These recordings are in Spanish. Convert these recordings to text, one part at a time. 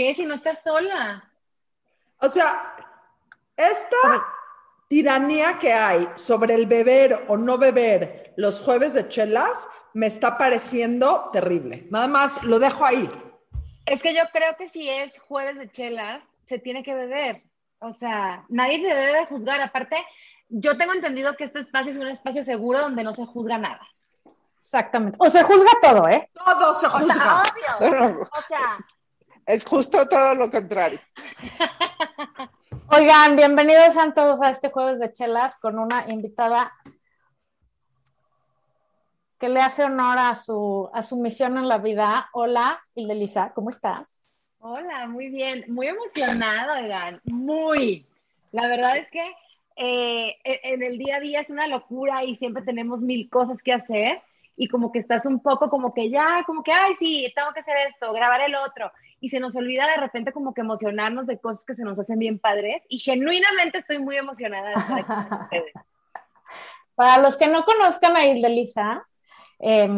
¿Qué si no estás sola? O sea, esta tiranía que hay sobre el beber o no beber los jueves de chelas me está pareciendo terrible. Nada más lo dejo ahí. Es que yo creo que si es jueves de chelas, se tiene que beber. O sea, nadie te debe de juzgar. Aparte, yo tengo entendido que este espacio es un espacio seguro donde no se juzga nada. Exactamente. O se juzga todo, ¿eh? Todo se juzga. O sea, obvio. O sea, Es justo todo lo contrario. Oigan, bienvenidos a todos a este jueves de chelas con una invitada que le hace honor a su, a su misión en la vida. Hola, Lisa, ¿cómo estás? hola, muy bien. Muy emocionado, oigan. Muy. La verdad es que eh, en el día a día es una locura y siempre tenemos mil cosas que hacer y como que estás un poco como que ya, como que, ay, sí, tengo que hacer esto, grabar el otro. Y se nos olvida de repente como que emocionarnos de cosas que se nos hacen bien padres. Y genuinamente estoy muy emocionada de estar aquí con ustedes. Para los que no conozcan a Lisa, eh,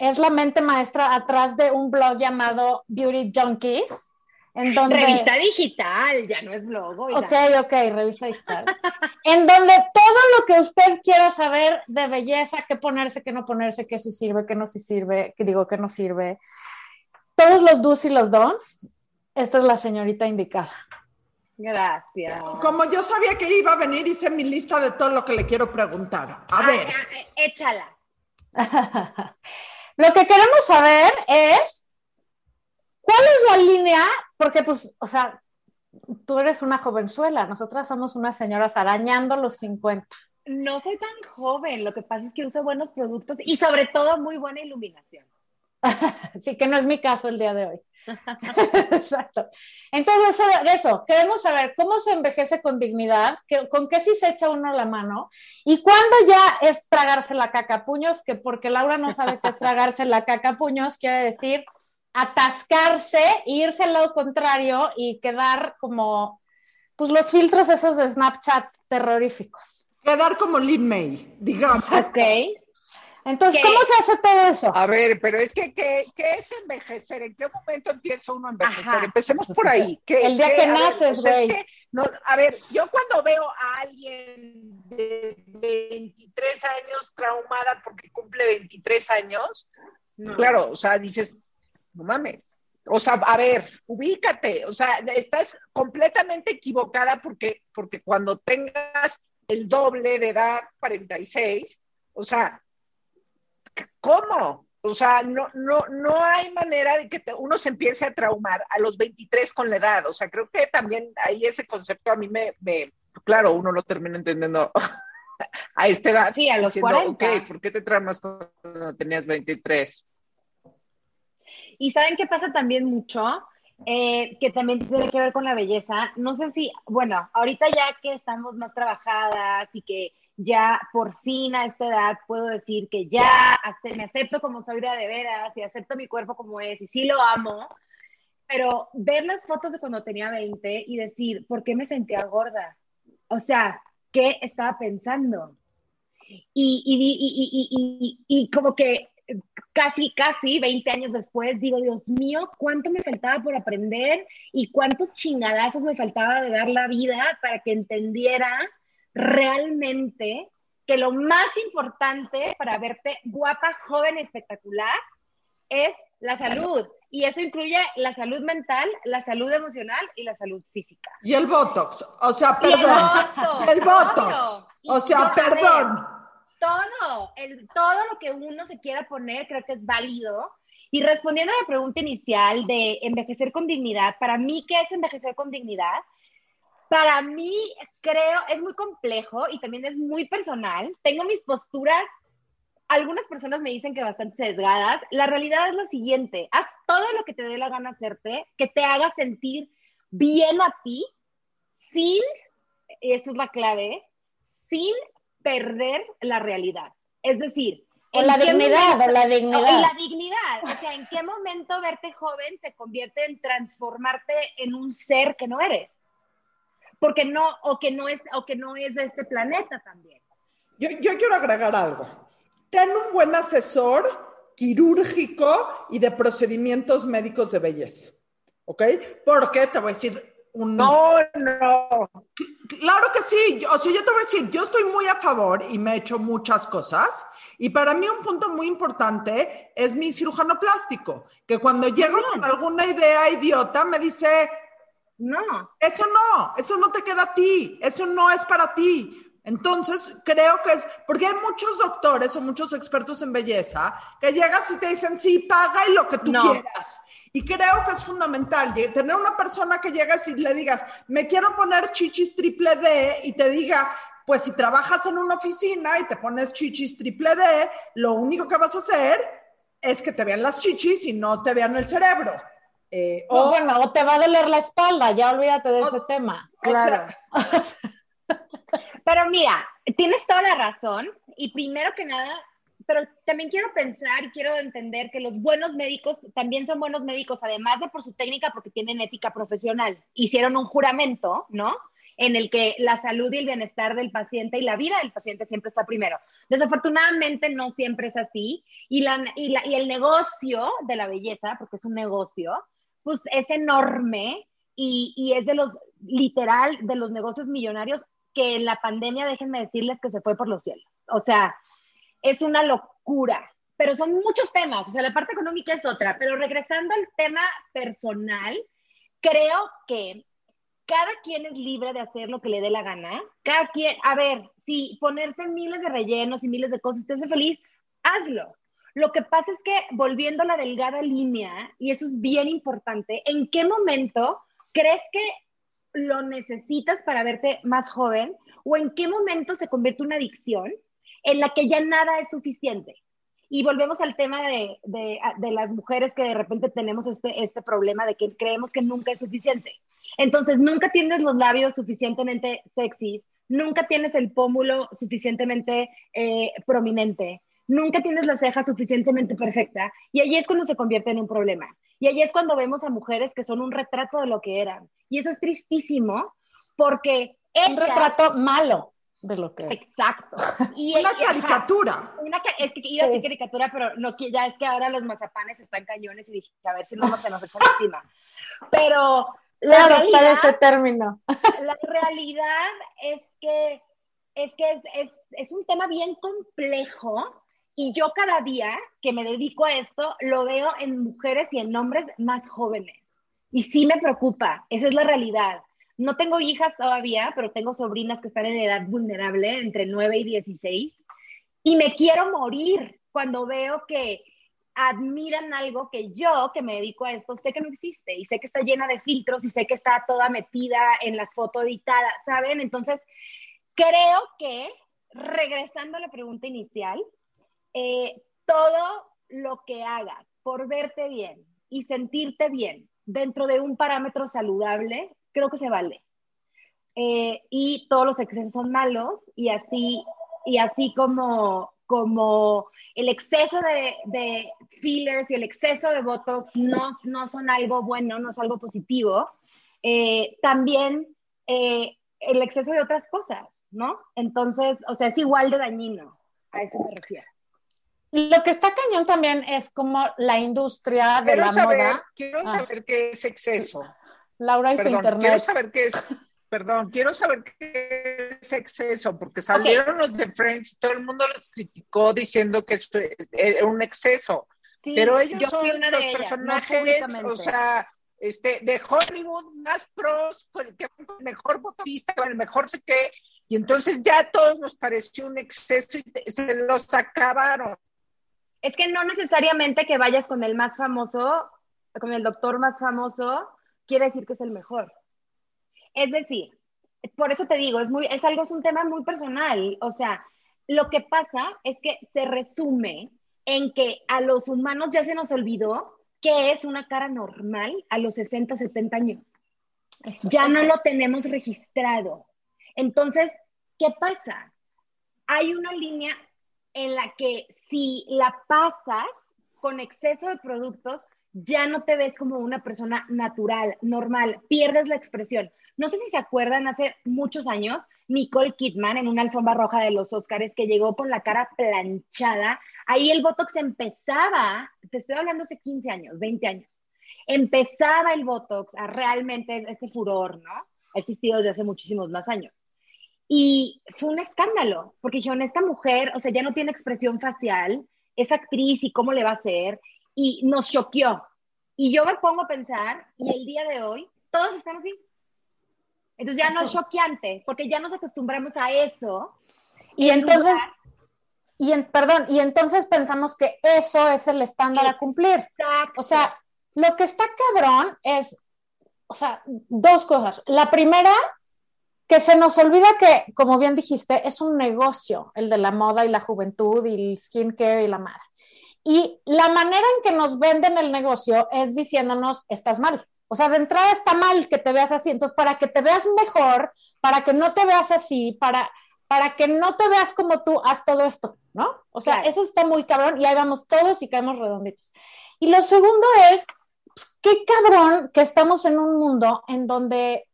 es la mente maestra atrás de un blog llamado Beauty Junkies. En donde... Revista digital, ya no es blog. oiga. Ok, ok, revista digital. en donde todo lo que usted quiera saber de belleza, qué ponerse, qué no ponerse, qué sí sirve, qué no sí sirve, qué digo, qué no sirve. Todos los do's y los don'ts, esta es la señorita indicada. Gracias. Como yo sabía que iba a venir, hice mi lista de todo lo que le quiero preguntar. A Ah, ver, eh, échala. Lo que queremos saber es cuál es la línea, porque pues, o sea, tú eres una jovenzuela, nosotras somos unas señoras arañando los 50. No soy tan joven, lo que pasa es que uso buenos productos y sobre todo muy buena iluminación. Así que no es mi caso el día de hoy. Exacto. Entonces, eso, queremos saber cómo se envejece con dignidad, que- con qué sí se echa uno la mano y cuándo ya es tragarse la caca puños, que porque Laura no sabe qué es tragarse la caca puños, quiere decir atascarse, irse al lado contrario y quedar como, pues los filtros esos de Snapchat terroríficos. quedar como Lin May, digamos. Ok. Entonces, ¿Qué? ¿cómo se hace todo eso? A ver, pero es que, ¿qué, qué es envejecer? ¿En qué momento empieza uno a envejecer? Ajá. Empecemos por ahí. ¿Qué- El día qué- que naces, o sea, es güey. que no, a ver, yo cuando veo a alguien de 23 años traumada porque cumple 23 años, claro, o sea, dices, no mames. O sea, a ver, ubícate, o sea, estás completamente equivocada porque, porque cuando tengas el doble de edad, 46, o sea, ¿cómo? O sea, no, no, no hay manera de que te- uno se empiece a traumar a los 23 con la edad. O sea, creo que también ahí ese concepto a mí me, me claro, uno lo termina entendiendo a esta edad. Sí, a los diciendo, 40. ok, ¿por qué te traumas cuando tenías 23? Y saben qué pasa también mucho, Eh, que también tiene que ver con la belleza. No sé si, bueno, ahorita ya que estamos más trabajadas y que ya por fin a esta edad puedo decir que ya me acepto como soy de veras y acepto mi cuerpo como es y sí lo amo, pero ver las fotos de cuando tenía 20 y decir, ¿por qué me sentía gorda? O sea, ¿qué estaba pensando? Y, y, y, y como que casi, casi 20 años después, digo, Dios mío, cuánto me faltaba por aprender y cuántos chingadazos me faltaba de dar la vida para que entendiera realmente que lo más importante para verte guapa, joven, espectacular es la salud. Y eso incluye la salud mental, la salud emocional y la salud física. Y el Botox, o sea, Y el perdón. Botox, El Botox. O sea, perdón. Todo, el, todo lo que uno se quiera poner creo que es válido. Y respondiendo a la pregunta inicial de envejecer con dignidad, para mí, ¿qué es envejecer con dignidad? Para mí, creo, es muy complejo y también es muy personal. Tengo mis posturas, algunas personas me dicen que bastante sesgadas. La realidad es la siguiente, haz todo lo que te dé la gana hacerte, que te haga sentir bien a ti, sin, y esta es la clave, sin perder la realidad. Es decir, O ¿en la dignidad, momento- o la y dignidad. la dignidad, o sea, ¿en qué momento verte joven se convierte en transformarte en un ser que no eres? Porque no, o que no es, o que no es de este planeta también. Yo, yo quiero agregar algo. Ten un buen asesor quirúrgico y de procedimientos médicos de belleza. ¿ok? Porque te voy a decir un... No, no. Claro que sí, o sea, yo te voy a decir, yo estoy muy a favor y me he hecho muchas cosas. Y para mí un punto muy importante es mi cirujano plástico, que cuando llego con alguna idea idiota me dice, No. eso no, eso no te queda a ti, eso no es para ti. Entonces, creo que es, porque hay muchos doctores o muchos expertos en belleza que llegas y te dicen, sí, paga y lo que tú No. quieras. Y creo que es fundamental tener una persona que llegas y le digas, me quiero poner chichis triple D y te diga, pues si trabajas en una oficina y te pones chichis triple D, lo único que vas a hacer es que te vean las chichis y no te vean el cerebro. Eh, O o, bueno, o te va a doler la espalda, ya olvídate de O- ese tema. o sea, Pero mira, tienes toda la razón y primero que nada, pero también quiero pensar y quiero entender que los buenos médicos también son buenos médicos, además de por su técnica, porque tienen ética profesional. Hicieron un juramento, ¿no? En el que la salud y el bienestar del paciente y la vida del paciente siempre está primero. Desafortunadamente no siempre es así y, la, y, la, y el negocio de la belleza, porque es un negocio, pues es enorme y, y es de los, literal, de los negocios millonarios que en la pandemia, déjenme decirles que se fue por los cielos. O sea, es una locura, pero son muchos temas, o sea, la parte económica es otra, pero regresando al tema personal, creo que cada quien es libre de hacer lo que le dé la gana, cada quien, a ver, si ponerte miles de rellenos y miles de cosas te hace feliz, hazlo. Lo que pasa es que volviendo a la delgada línea, y eso es bien importante, ¿en qué momento crees que lo necesitas para verte más joven o en qué momento se convierte una adicción en la que ya nada es suficiente. Y volvemos al tema de, de, de, las mujeres que de repente tenemos este, este problema de que creemos que nunca es suficiente. Entonces, nunca tienes los labios suficientemente sexys, nunca tienes el pómulo suficientemente eh, prominente, nunca tienes la ceja suficientemente perfecta. Y allí es cuando se convierte en un problema. Y allí es cuando vemos a mujeres que son un retrato de lo que eran. Y eso es tristísimo porque... Un retrato malo de lo que Exacto. Y una caricatura. Una, es que iba a decir caricatura, pero no, ya es que ahora los mazapanes están cañones y dije, a ver si no se nos echan encima. Pero la realidad, ese término. La realidad es que es, que es, es, es un tema bien complejo y yo cada día que me dedico a esto lo veo en mujeres y en hombres más jóvenes. Y sí me preocupa, esa es la realidad. No tengo hijas todavía, pero tengo sobrinas que están en edad vulnerable, entre 9 y 16, y me quiero morir cuando veo que admiran algo que yo, que me dedico a esto, sé que no existe y sé que está llena de filtros y sé que está toda metida en las fotos editadas, ¿saben? Entonces, creo que, regresando a la pregunta inicial, eh, todo lo que hagas por verte bien y sentirte bien dentro de un parámetro saludable, creo que se vale. Eh, y todos los excesos son malos y así, y así como, como el exceso de, de, fillers y el exceso de Botox no, no son algo bueno, no es algo positivo, eh, también eh, el exceso de otras cosas, ¿no? Entonces, o sea, es igual de dañino, a eso me refiero. Lo que está cañón también es como la industria de quiero la saber, moda. Quiero ah. saber qué es exceso. Laura y perdón, su internet. Quiero saber qué es, perdón, quiero saber qué es exceso, porque salieron okay. los de Friends y todo el mundo los criticó diciendo que era un exceso. Sí, pero ellos son los personajes, no o sea, este, de Hollywood más pros, con el, que, el mejor botista, con el mejor sé qué, y entonces ya a todos nos pareció un exceso y se los acabaron. Es que no necesariamente que vayas con el más famoso, con el doctor más famoso, quiere decir que es el mejor. Es decir, por eso te digo, es, muy, es algo, es un tema muy personal. O sea, lo que pasa es que se resume en que a los humanos ya se nos olvidó que es una cara normal a los 60, 70 años. Eso, ya eso. no lo tenemos registrado. Entonces, ¿qué pasa? Hay una línea en la que si la pasas con exceso de productos, ya no te ves como una persona natural, normal, pierdes la expresión. No sé si se acuerdan, hace muchos años, Nicole Kidman en una alfombra roja de los Oscars que llegó con la cara planchada, ahí el Botox empezaba, te estoy hablando hace 15 años, 20 años, empezaba el Botox a realmente ese furor, ¿no? Ha existido desde hace muchísimos más años. Y fue un escándalo, porque dijeron, esta mujer, o sea, ya no tiene expresión facial, es actriz y cómo le va a hacer, y nos choqueó. Y yo me pongo a pensar, y el día de hoy, todos están así. Entonces ya no es choqueante, porque ya nos acostumbramos a eso. Y entonces, y en, perdón, y entonces pensamos que eso es el estándar a cumplir. O sea, lo que está cabrón es, o sea, dos cosas. La primera, que se nos olvida que, como bien dijiste, es un negocio, el de la moda y la juventud y el skincare y la madre. Y la manera en que nos venden el negocio es diciéndonos, estás mal. O sea, de entrada está mal que te veas así. Entonces, para que te veas mejor, para que no te veas así, para, para que no te veas como tú, haz todo esto, ¿no? O sea, Claro. eso está muy cabrón y ahí vamos todos y caemos redonditos. Y lo segundo es, qué cabrón que estamos en un mundo en donde,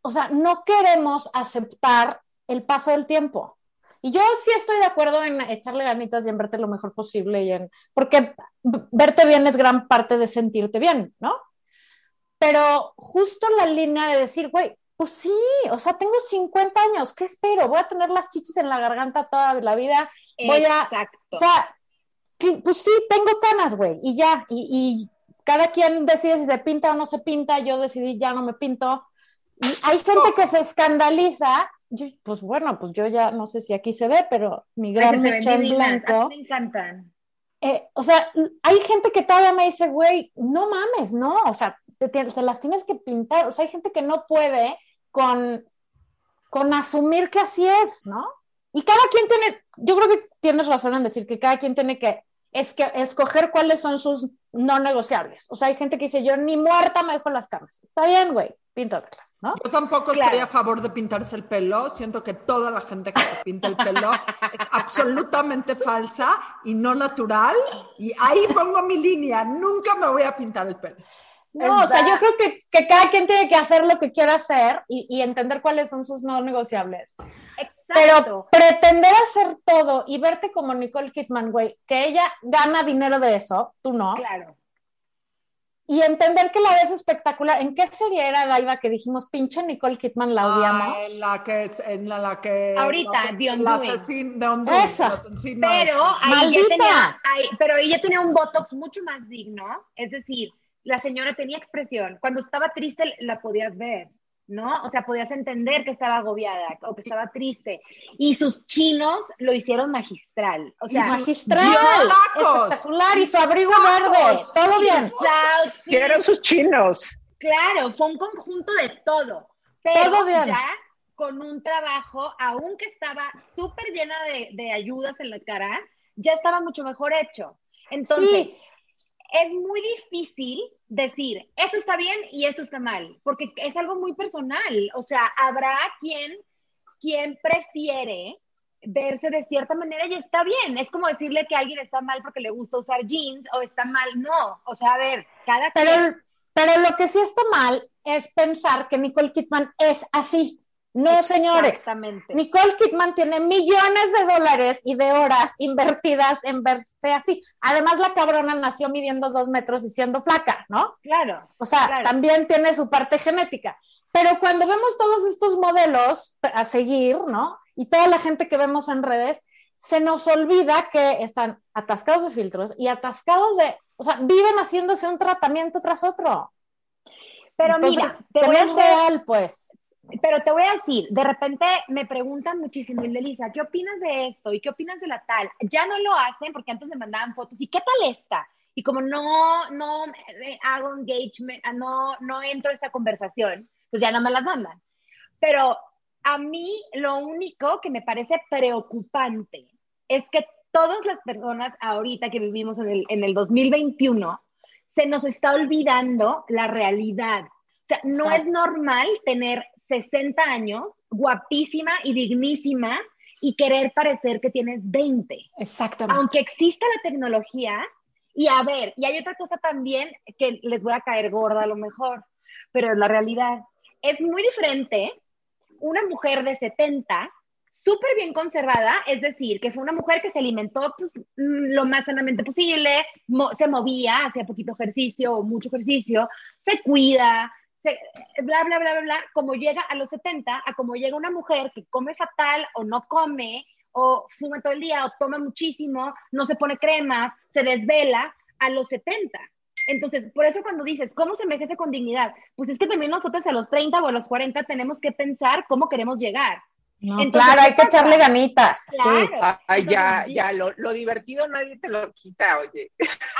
o sea, no queremos aceptar el paso del tiempo. Y yo sí estoy de acuerdo en echarle ganitas y en verte lo mejor posible y en, porque verte bien es gran parte de sentirte bien, ¿no? Pero justo la línea de decir, güey, pues sí, o sea, tengo 50 años, ¿qué espero? Voy a tener las chichis en la garganta toda la vida, voy a, Exacto. o sea, pues sí, tengo canas, güey, y ya, y, y cada quien decide si se pinta o no se pinta, yo decidí ya no me pinto. Y hay gente que se escandaliza, yo, pues bueno, pues yo ya no sé si aquí se ve, pero mi gran mechón blanco. me encantan. eh, o sea, hay gente que todavía me dice, güey, no mames, no, o sea, te, te- te las tienes que pintar, o sea, hay gente que no puede con, con asumir que así es, ¿no? Y cada quien tiene, yo creo que tienes razón en decir que cada quien tiene que, es que escoger cuáles son sus no negociables. O sea, hay gente que dice, yo ni muerta me dejo las camas. Está bien, güey, píntatelas, ¿no? Yo tampoco Claro. estaría a favor de pintarse el pelo. Siento que toda la gente que se pinta el pelo es absolutamente falsa y no natural. Y ahí pongo mi línea. Nunca me voy a pintar el pelo. No, o sea, yo creo que, que cada quien tiene que hacer lo que quiera hacer y, y entender cuáles son sus no negociables. Pero pretender hacer todo y verte como Nicole Kidman, güey, que ella gana dinero de eso, tú no, Claro. y entender que la ves espectacular. ¿En qué serie era Daiva que dijimos, pinche Nicole Kidman, la odiamos? Ah, en la que es, en la, la que. Ahorita, la, The la Undoing. asesin- de Undoing, Esa. la Pero ahí ya tenía, ahí- pero ella tenía un botox mucho más digno, es decir, la señora tenía expresión. Cuando estaba triste la podías ver, ¿no? O sea, podías entender que estaba agobiada o que estaba triste. Y sus chinos lo hicieron magistral. O sea, Y su- Magistral, Tacos. espectacular, y su abrigo Tacos. verde, todo bien. Quiero sus chinos. Claro, fue un conjunto de todo. Pero Todo bien. ya con un trabajo, aunque estaba súper llena de, de ayudas en la cara, ya estaba mucho mejor hecho. Entonces, Sí. Es muy difícil decir, eso está bien y eso está mal, porque es algo muy personal. O sea, habrá quien, quien prefiere verse de cierta manera y está bien. Es como decirle que alguien está mal porque le gusta usar jeans o está mal. No, o sea, a ver, cada quien. Pero, pero lo que sí está mal es pensar que Nicole Kidman es así. No, señores. Exactamente. Nicole Kidman tiene millones de dólares y de horas invertidas en verse así. Además, la cabrona nació midiendo dos metros y siendo flaca, ¿no? Claro. O sea, Claro. también tiene su parte genética. Pero cuando vemos todos estos modelos a seguir, ¿no? Y toda la gente que vemos en redes, se nos olvida que están atascados de filtros y atascados de, o sea, viven haciéndose un tratamiento tras otro. Pero Entonces, mira, te voy a hacer- real, pues. Pero te voy a decir, de repente me preguntan muchísimo, y Lisa, ¿qué opinas de esto? ¿Y qué opinas de la tal? Ya no lo hacen porque antes me mandaban fotos, ¿y qué tal esta? Y como no, no hago engagement, ah, no, no entro a esta conversación, pues ya no me las mandan. Pero a mí lo único que me parece preocupante es que todas las personas ahorita que vivimos en el, en el 2021, se nos está olvidando la realidad. O sea, no Exacto. es normal tener 60 años, guapísima y dignísima, y querer parecer que tienes 20. Exactamente. Aunque exista la tecnología, y a ver, y hay otra cosa también que les voy a caer gorda a lo mejor, pero es la realidad. Es muy diferente una mujer de 70, súper bien conservada, es decir, que fue una mujer que se alimentó pues, mm, lo más sanamente posible, se movía, hacía poquito ejercicio o mucho ejercicio, se cuida, se, bla, bla, bla, bla, bla, como llega a los 70, a como llega una mujer que come fatal o no come, o fuma todo el día, o toma muchísimo, no se pone cremas, se desvela, a los 70. Entonces, por eso cuando dices, ¿cómo se envejece con dignidad? Pues es que también nosotros a los 30 o a los 40 tenemos que pensar cómo queremos llegar. Claro, hay que echarle ganitas. sí. ya, ya, lo, divertido nadie te lo quita, oye.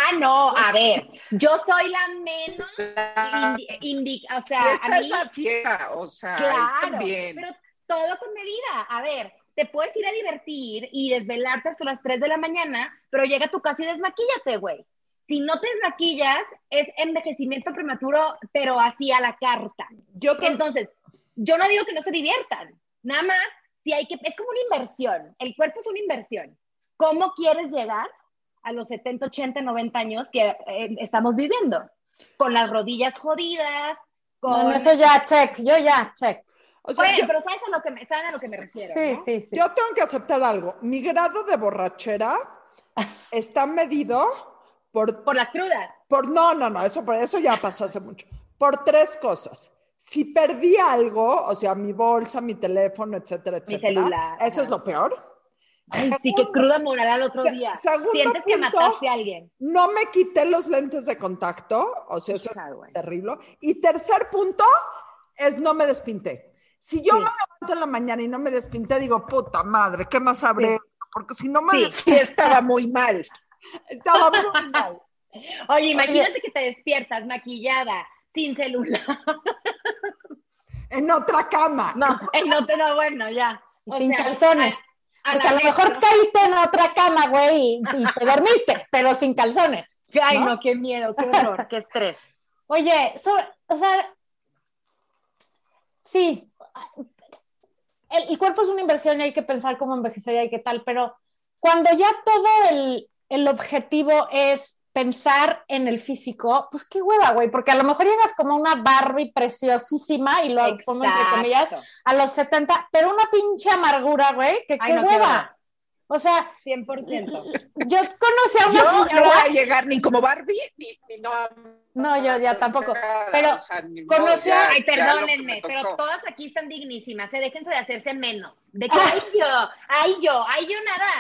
Ah, no, a ver, yo soy la menos o sea, a mí. fiera, o sea, claro, pero todo con medida. A ver, te puedes ir a divertir y desvelarte hasta las 3 de la mañana, pero llega a tu casa y desmaquíllate, güey si no te desmaquillas, es envejecimiento prematuro, pero así a la carta. Yo Entonces, yo no digo que no se diviertan, nada más, si hay que, es como una inversión, el cuerpo es una inversión. ¿Cómo quieres llegar a los 70, 80, 90 años que eh, estamos viviendo? Con las rodillas jodidas, con... eso ya, check, yo ya, check. pero ¿sabes a, lo que me, ¿saben a lo que me refiero? Sí, sí, sí. Yo tengo que aceptar algo. Mi grado de borrachera está medido por, las crudas. Por, no, no, no, eso, eso ya pasó hace mucho. Por tres cosas. Si perdí algo, o sea, mi bolsa, mi teléfono, etcétera, etcétera. Mi celular. Eso es lo peor. Ay, sí, que cruda morada el otro día. Sientes que mataste a alguien. No me quité los lentes de contacto, o sea, eso es terrible. Y tercer punto es no me despinté. Si yo me levanto en la mañana y no me despinté, digo, puta madre, ¿qué más habré? Porque si no me sí, sí, estaba muy mal. Estaba muy mal. Oye, imagínate que te despiertas maquillada, sin celular. En otra cama. No, en otra, no, bueno, ya. sin calzones. A, a, lo mejor caíste en otra cama, güey, y, te dormiste, pero sin calzones. Ay, no, qué miedo, qué horror, qué estrés. Oye, o sea, sí, el, el, cuerpo es una inversión y hay que pensar cómo envejecer y qué tal, pero cuando ya todo el, el objetivo es pensar en el físico, pues qué hueva, güey, porque a lo mejor llegas como una Barbie preciosísima y lo pongo entre comillas a los 70, pero una pinche amargura, güey, que qué hueva. O sea, 100%. Yo conocí a una yo señora. No voy a llegar ni como Barbie, ni, no. No, yo ya tampoco. Pero conocí a. Ay, perdónenme, pero todas aquí están dignísimas. ¿eh? Déjense de hacerse menos. De que, ay, yo, ay, yo, ay, yo nada.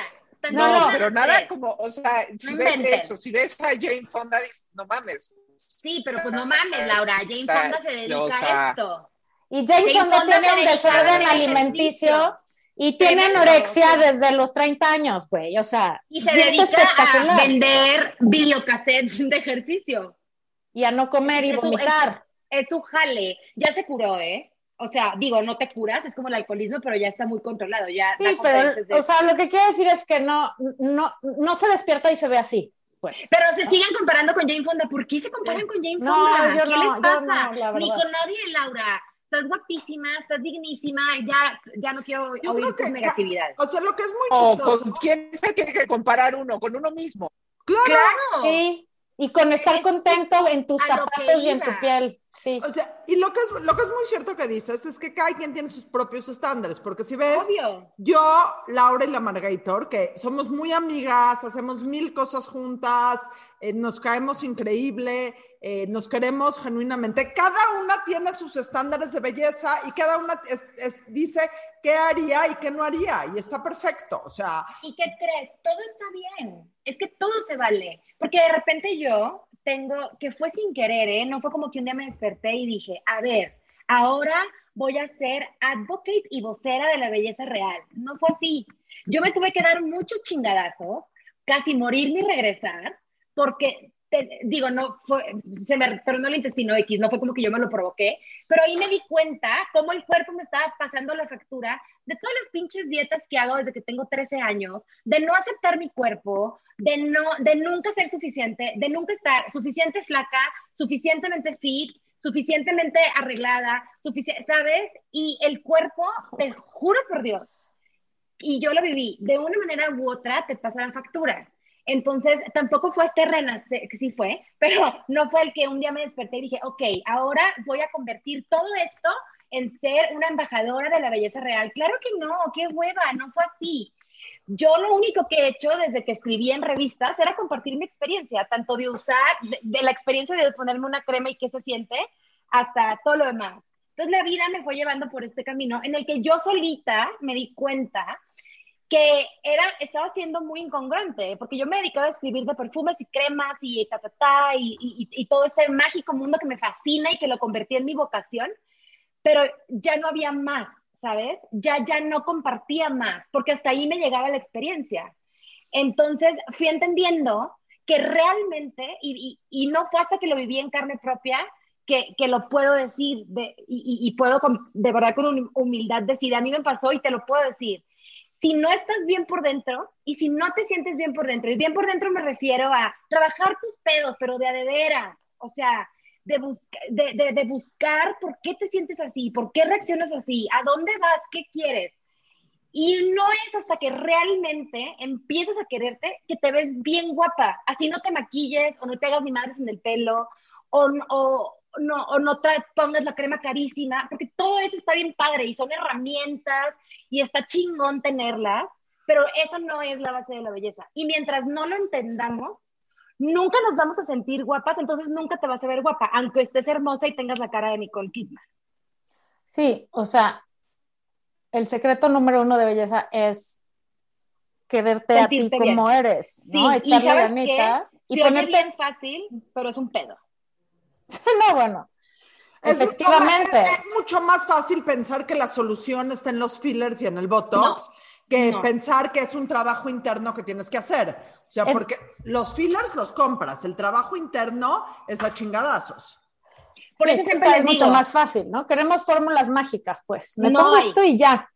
No, no, pero nada como, o sea, si ves eso, si ves a Jane Fonda, no mames. Sí, pero pues no mames, Laura, Jane Fonda se dedica a esto. Y Jane, Fonda, tiene un desorden alimenticio y tiene anorexia desde los 30 años, güey, o sea. Y se dedica a vender videocassettes de ejercicio. Y a no comer y vomitar. es su jale. Ya se curó, ¿eh? O sea, digo, no te curas, es como el alcoholismo, pero ya está muy controlado, ya. Sí, pero, o sea, lo que quiero decir es que no, no, no se despierta y se ve así, pues. Pero se siguen comparando con Jane Fonda, ¿por qué se comparan con Jane Fonda? ¿Qué les pasa? Ni con nadie, Laura. Estás guapísima, estás dignísima, ya, ya no quiero oír tus negatividades. O sea, lo que es muy chistoso. ¿Con quién se tiene que comparar uno? Con uno mismo. Claro. claro. Sí. Y con estar contento en tus zapatos y en tu piel. Sí. O sea, y lo que, es, lo que es muy cierto que dices es que cada quien tiene sus propios estándares, porque si ves, yo, Laura y la Margator, que somos muy amigas, hacemos mil cosas juntas, eh, nos caemos increíble, eh, nos queremos genuinamente, cada una tiene sus estándares de belleza y cada una dice qué haría y qué no haría, y está perfecto, o sea. ¿Y qué crees? Todo está bien, es que todo se vale, porque de repente yo tengo, que fue sin querer, ¿eh? No fue como que un día me desperté y dije, a ver, ahora voy a ser advocate y vocera de la belleza real. No fue así. Yo me tuve que dar muchos chingadazos, casi morir ni regresar, porque digo, no fue, se me tornó el intestino X, no fue como que yo me lo provoqué, pero ahí me di cuenta cómo el cuerpo me estaba pasando la factura de todas las pinches dietas que hago desde que tengo 13 años, de no aceptar mi cuerpo, de no, de nunca ser suficiente, de nunca estar suficiente flaca, suficientemente fit, suficientemente arreglada, ¿sabes? Y el cuerpo, te juro por Dios, y yo lo viví, de una manera u otra te pasa la factura. Entonces, tampoco fue este renacer, sí fue, pero no fue el que un día me desperté y dije, ok, ahora voy a convertir todo esto en ser una embajadora de la belleza real. Claro que no, qué hueva, no fue así. Yo lo único que he hecho desde que escribí en revistas era compartir mi experiencia, tanto de usar, de, la experiencia de ponerme una crema y qué se siente, hasta todo lo demás. Entonces la vida me fue llevando por este camino en el que yo solita me di cuenta que era, estaba siendo muy incongruente, porque yo me dedicaba a escribir de perfumes y cremas y ta, ta, ta, y, y, todo este mágico mundo que me fascina y que lo convertí en mi vocación, pero ya no había más. ¿sabes? Ya, ya no compartía más, porque hasta ahí me llegaba la experiencia. Entonces fui entendiendo que realmente, y, y, no fue hasta que lo viví en carne propia, que, que lo puedo decir de, y, puedo de verdad con humildad decir, a mí me pasó y te lo puedo decir. Si no estás bien por dentro y si no te sientes bien por dentro, y bien por dentro me refiero a trabajar tus pedos, pero de a de veras, o sea, de, de, buscar por qué te sientes así, por qué reaccionas así, a dónde vas, qué quieres. Y no es hasta que realmente empiezas a quererte que te ves bien guapa. Así no te maquilles o no te hagas ni madres en el pelo o, o no, o no pongas la crema carísima, porque todo eso está bien padre y son herramientas y está chingón tenerlas, pero eso no es la base de la belleza. Y mientras no lo entendamos, nunca nos vamos a sentir guapas, entonces nunca te vas a ver guapa, aunque estés hermosa y tengas la cara de Nicole Kidman. Sí, o sea, el secreto número uno de belleza es quererte a ti como eres, ¿no? Sí, Echarle ganitas y ponerte bien fácil, pero es un pedo. no, bueno. Efectivamente. es, mucho más fácil pensar que la solución está en los fillers y en el botox que pensar que es un trabajo interno que tienes que hacer. O sea, porque los fillers los compras, el trabajo interno es a chingadazos. Por eso siempre es mucho más fácil, ¿no? Queremos fórmulas mágicas, pues. Me no pongo esto y ya.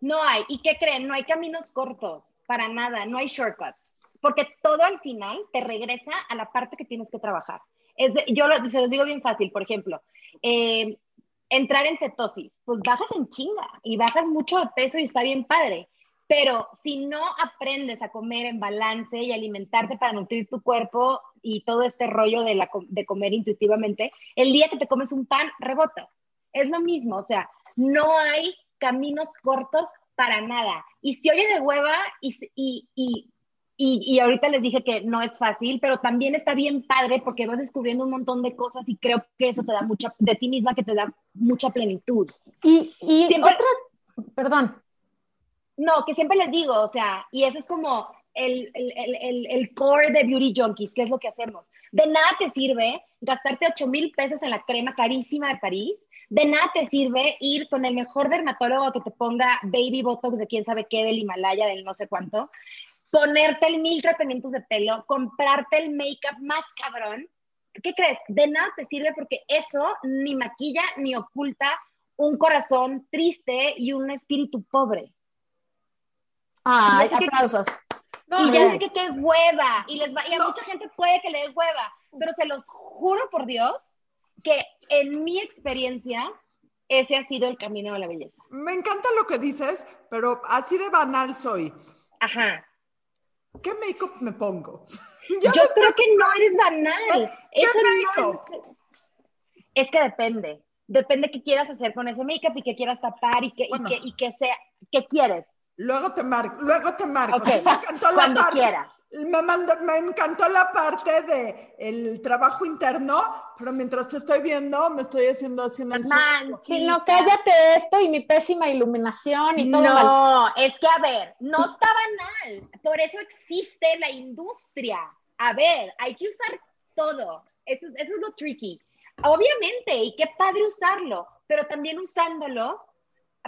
No hay. ¿Y qué creen? No hay caminos cortos, para nada, no hay shortcuts. Porque todo al final te regresa a la parte que tienes que trabajar. Es yo se los digo bien fácil, por ejemplo, eh, entrar en cetosis, pues bajas en chinga y bajas mucho de peso y está bien padre pero si no aprendes a comer en balance y alimentarte para nutrir tu cuerpo y todo este rollo de, la, de comer intuitivamente, el día que te comes un pan, rebotas. Es lo mismo, o sea, no hay caminos cortos para nada. Y si oye de hueva y, y, ahorita les dije que no es fácil, pero también está bien padre porque vas descubriendo un montón de cosas y creo que eso te da mucha, de ti misma que te da mucha plenitud. Y, y Siempre, otra, perdón, no, que siempre les digo, o sea, y eso es como el, el, core de Beauty Junkies, que es lo que hacemos. De nada te sirve gastarte 8 mil pesos en la crema carísima de París. De nada te sirve ir con el mejor dermatólogo que te ponga baby botox de quién sabe qué, del Himalaya, del no sé cuánto. Ponerte el mil tratamientos de pelo, comprarte el make-up más cabrón. ¿Qué crees? De nada te sirve porque eso ni maquilla ni oculta un corazón triste y un espíritu pobre. Ay, aplausos. y ya sé que qué hueva, y, les va, y a mucha gente puede que le dé hueva, pero se los juro por Dios que en mi experiencia ese ha sido el camino de la belleza. Me encanta lo que dices, pero así de banal soy. Ajá. ¿Qué make-up me pongo? Yo creo que no eres banal. ¿Qué Eso no es... es que depende. Depende qué quieras hacer con ese make-up y qué quieras tapar y que, y que, y que sea, qué quieres. Luego te marco, luego te marco. Okay. me encantó la parte, Me, me, encantó la parte de el trabajo interno, pero mientras te estoy viendo, me estoy haciendo haciendo el Si no, cállate esto y mi pésima iluminación y todo. No, es que a ver, no está banal. Por eso existe la industria. A ver, hay que usar todo. Eso, eso es lo tricky. Obviamente, y qué padre usarlo, pero también usándolo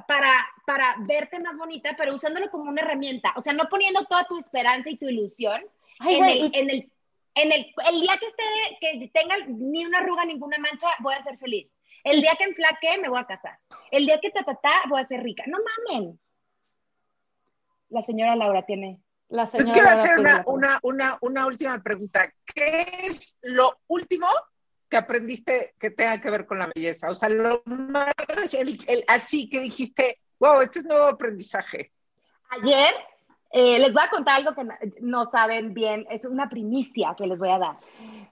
para, para verte más bonita, pero usándolo como una herramienta. O sea, no poniendo toda tu esperanza y tu ilusión en, el, en, el, en el, el, día que esté, que tenga ni una arruga, ninguna mancha, voy a ser feliz. El día que enflaque, me voy a casar. El día que ta, ta, ta voy a ser rica. No mamen. La señora Laura tiene. La señora Quiero hacer una, una, una, una última pregunta. ¿Qué es lo último que aprendiste que tenga que ver con la belleza? O sea, lo más, así que dijiste, wow, este es nuevo aprendizaje. Ayer eh, les voy a contar algo que no, saben bien, es una primicia que les voy a dar.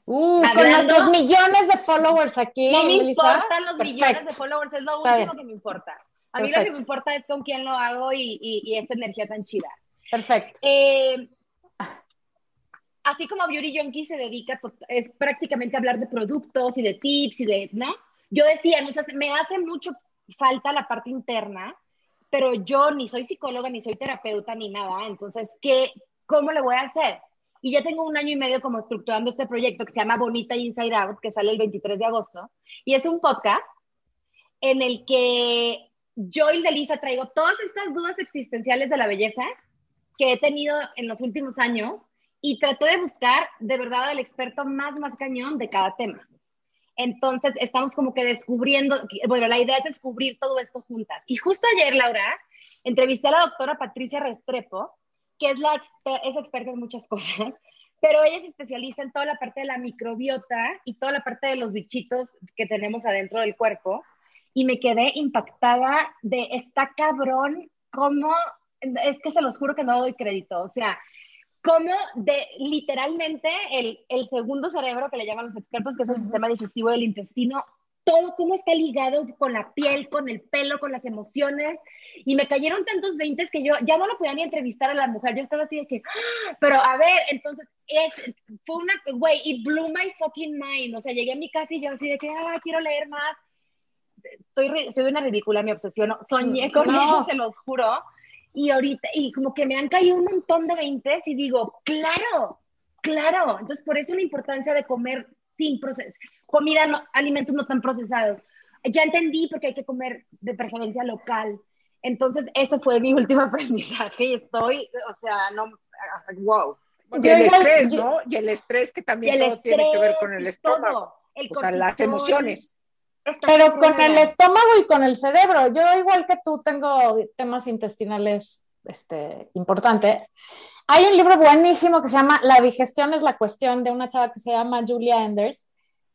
Uh, con nuestros millones de followers aquí. No me importan los millones de followers, es lo último que me importa. A mí lo que me importa es con quién lo hago y, y, esta energía tan chida. Perfecto. Eh, así como Beauty Junkie se dedica es prácticamente a hablar de productos y de tips y de, ¿no? Yo decía, no, me hace mucho falta la parte interna, pero yo ni soy psicóloga, ni soy terapeuta, ni nada. Entonces, ¿qué, ¿cómo le voy a hacer? Y ya tengo un año y medio como estructurando este proyecto que se llama Bonita Inside Out, que sale el 23 de agosto. Y es un podcast en el que yo y Delisa traigo todas estas dudas existenciales de la belleza que he tenido en los últimos años y traté de buscar de verdad al experto más, más cañón de cada tema. Entonces, estamos como que descubriendo, bueno, la idea es descubrir todo esto juntas. Y justo ayer, Laura, entrevisté a la doctora Patricia Restrepo, que es, la, es experta en muchas cosas, pero ella es especialista en toda la parte de la microbiota y toda la parte de los bichitos que tenemos adentro del cuerpo. Y me quedé impactada de esta cabrón, cómo, es que se los juro que no doy crédito, o sea, cómo de literalmente el, el, segundo cerebro que le llaman los expertos, que es el sistema digestivo del intestino, todo cómo está ligado con la piel, con el pelo, con las emociones. Y me cayeron tantos veintes que yo ya no lo podía ni entrevistar a la mujer. Yo estaba así de que, ¡Ah! pero a ver, entonces, es, fue una, güey, it blew my fucking mind. O sea, llegué a mi casa y yo así de que, ah, quiero leer más. Estoy, soy una ridícula, mi obsesión. Soñé con eso, se los juro. Y ahorita, y como que me han caído un montón de veintes y digo, claro, claro. Entonces, por eso la importancia de comer sin proceso, comida, no, alimentos no tan procesados. Ya entendí porque hay que comer de preferencia local. Entonces, eso fue mi último aprendizaje y estoy, o sea, no, wow. y el estrés, ¿no? Y el estrés que también todo tiene que ver con el estómago. o sea, las emociones. Pero con el estómago y con el cerebro. Yo, igual que tú, tengo temas intestinales este, importantes. Hay un libro buenísimo que se llama La digestión es la cuestión, de una chava que se llama Julia Enders.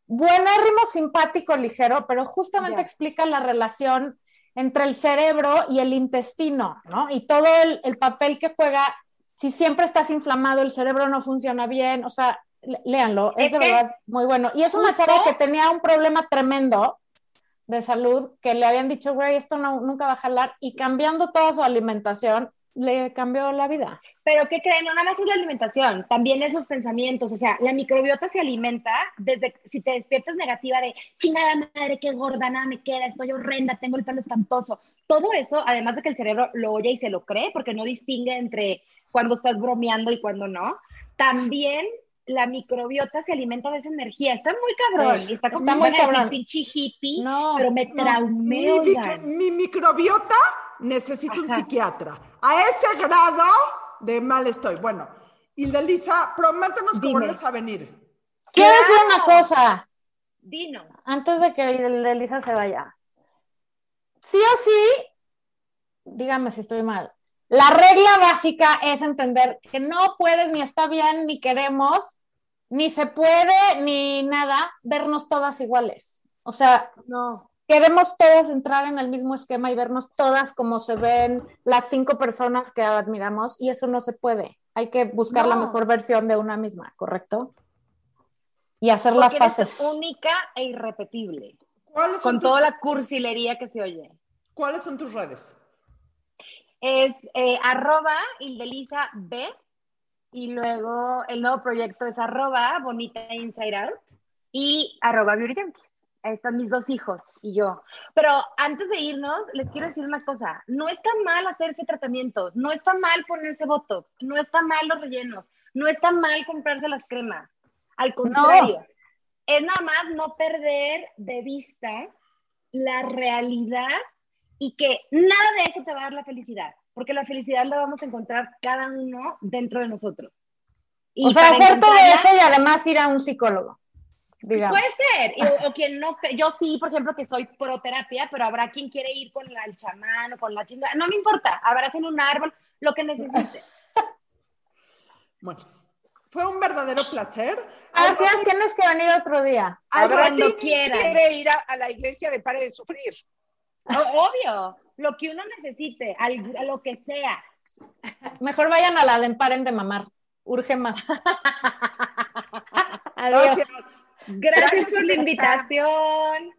Buenérrimo, simpático, ligero, pero justamente explica la relación entre el cerebro y el intestino, ¿no? Y todo el, el papel que juega. Si siempre estás inflamado, el cerebro no funciona bien. O sea, léanlo, es, de verdad muy bueno. Y es una chava que tenía un problema tremendo de salud, que le habían dicho, güey, esto no, nunca va a jalar, y cambiando toda su alimentación, le cambió la vida. Pero ¿qué creen? No nada más es la alimentación, también esos pensamientos, o sea, la microbiota se alimenta desde, si te despiertas negativa de, chingada madre, qué gorda, nada me queda, estoy horrenda, tengo el pelo espantoso, todo eso, además de que el cerebro lo oye y se lo cree, porque no distingue entre cuando estás bromeando y cuando no, también la microbiota se alimenta de esa energía. Está muy cabrón. está, como muy cabrón. pinche hippie, pero me traumé. Mi, microbiota necesita un psiquiatra. A ese grado de mal estoy. Bueno, y Lisa, prométenos que vuelves a venir. Quiero decir una cosa. Dino. Antes de que Lisa se vaya. Sí o sí, dígame si estoy mal. La regla básica es entender que no puedes ni está bien ni queremos, ni se puede ni nada vernos todas iguales. O sea, no. Queremos todas entrar en el mismo esquema y vernos todas como se ven las cinco personas que admiramos y eso no se puede. Hay que buscar la mejor versión de una misma, ¿correcto? Y hacer las paces. única e irrepetible. con toda la cursilería que se oye. ¿Cuáles son tus redes? Es eh, arroba Ildelisa B y luego el nuevo proyecto es arroba Bonita Inside Out y arroba Beauty Ahí están mis dos hijos y yo. Pero antes de irnos, les quiero decir una cosa. No está mal hacerse tratamientos, no está mal ponerse botox, no está mal los rellenos, no está mal comprarse las cremas. Al contrario, es nada más no perder de vista la realidad y que nada de eso te va a dar la felicidad, porque la felicidad la vamos a encontrar cada uno dentro de nosotros. Y o sea, hacer todo eso y además ir a un psicólogo. Digamos. Puede ser, o, quien no, yo sí, por ejemplo, que soy proterapia, pero habrá quien quiere ir con el chamán o con la chingada, no me importa, abracen un árbol, lo que necesite. bueno, fue un verdadero placer. Gracias, tienes que venir otro día. Cuando quiera. quiere ir a, la iglesia de Pare de Sufrir. Obvio, lo que uno necesite, a lo que sea. Mejor vayan a la de Paren de Mamar, urge más. Adiós. Gracias. Por la invitación.